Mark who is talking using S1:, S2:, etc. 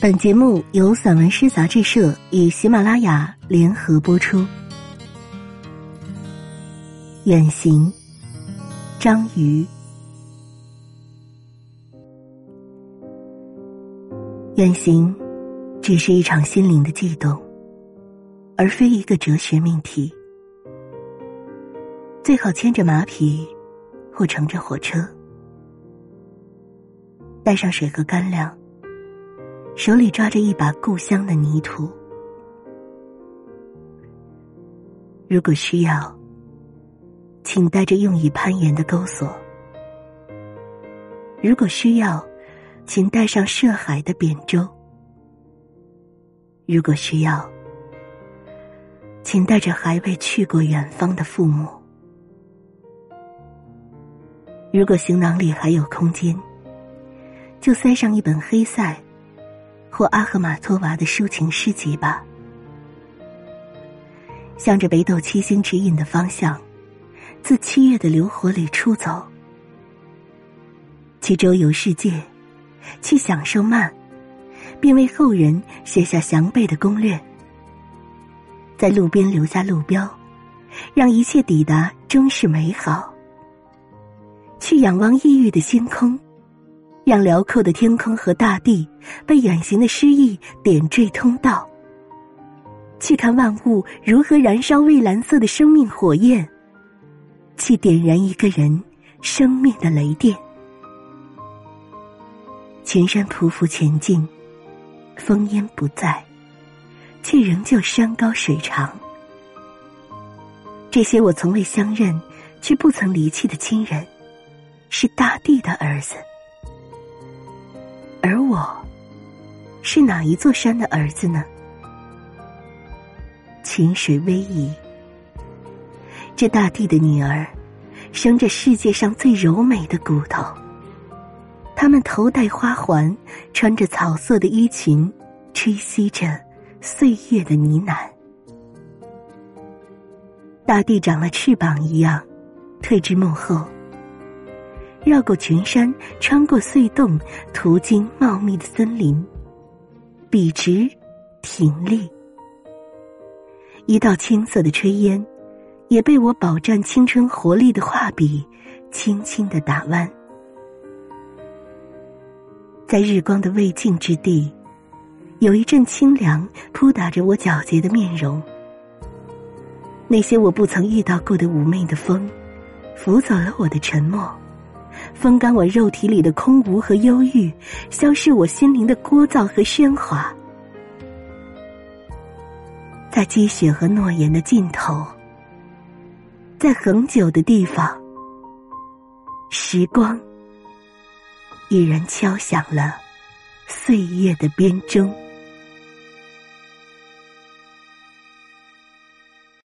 S1: 本节目由散文诗杂志社与喜马拉雅联合播出。远行，章鱼。远行，只是一场心灵的悸动，而非一个哲学命题。最好牵着马匹，或乘着火车，带上水和干粮。手里抓着一把故乡的泥土，如果需要，请带着用以攀岩的钩索；如果需要，请带上涉海的扁舟；如果需要，请带着还未去过远方的父母；如果行囊里还有空间，就塞上一本黑塞。或阿赫玛托娃的抒情诗集吧，向着北斗七星指引的方向，自七月的流火里出走，去周游世界，去享受慢，并为后人写下详备的攻略，在路边留下路标，让一切抵达终是美好。去仰望异域的星空。让辽阔的天空和大地被远行的诗意点缀通道。去看万物如何燃烧蔚蓝色的生命火焰，去点燃一个人生命的雷电。群山匍匐前进，烽烟不在，却仍旧山高水长。这些我从未相认却不曾离弃的亲人，是大地的儿子。我，是哪一座山的儿子呢？清水逶迤，这大地的女儿，生着世界上最柔美的骨头。她们头戴花环，穿着草色的衣裙，吹息着岁月的呢喃。大地长了翅膀一样，退至幕后。绕过群山，穿过隧洞，途经茂密的森林，笔直挺立。一道青色的炊烟，也被我饱蘸青春活力的画笔轻轻的打弯。在日光的未尽之地，有一阵清凉扑打着我皎洁的面容。那些我不曾遇到过的妩媚的风，拂走了我的沉默。风干我肉体里的空无和忧郁，消逝我心灵的聒噪和喧哗。在积雪和诺言的尽头，在恒久的地方，时光，已然敲响了岁月的编钟。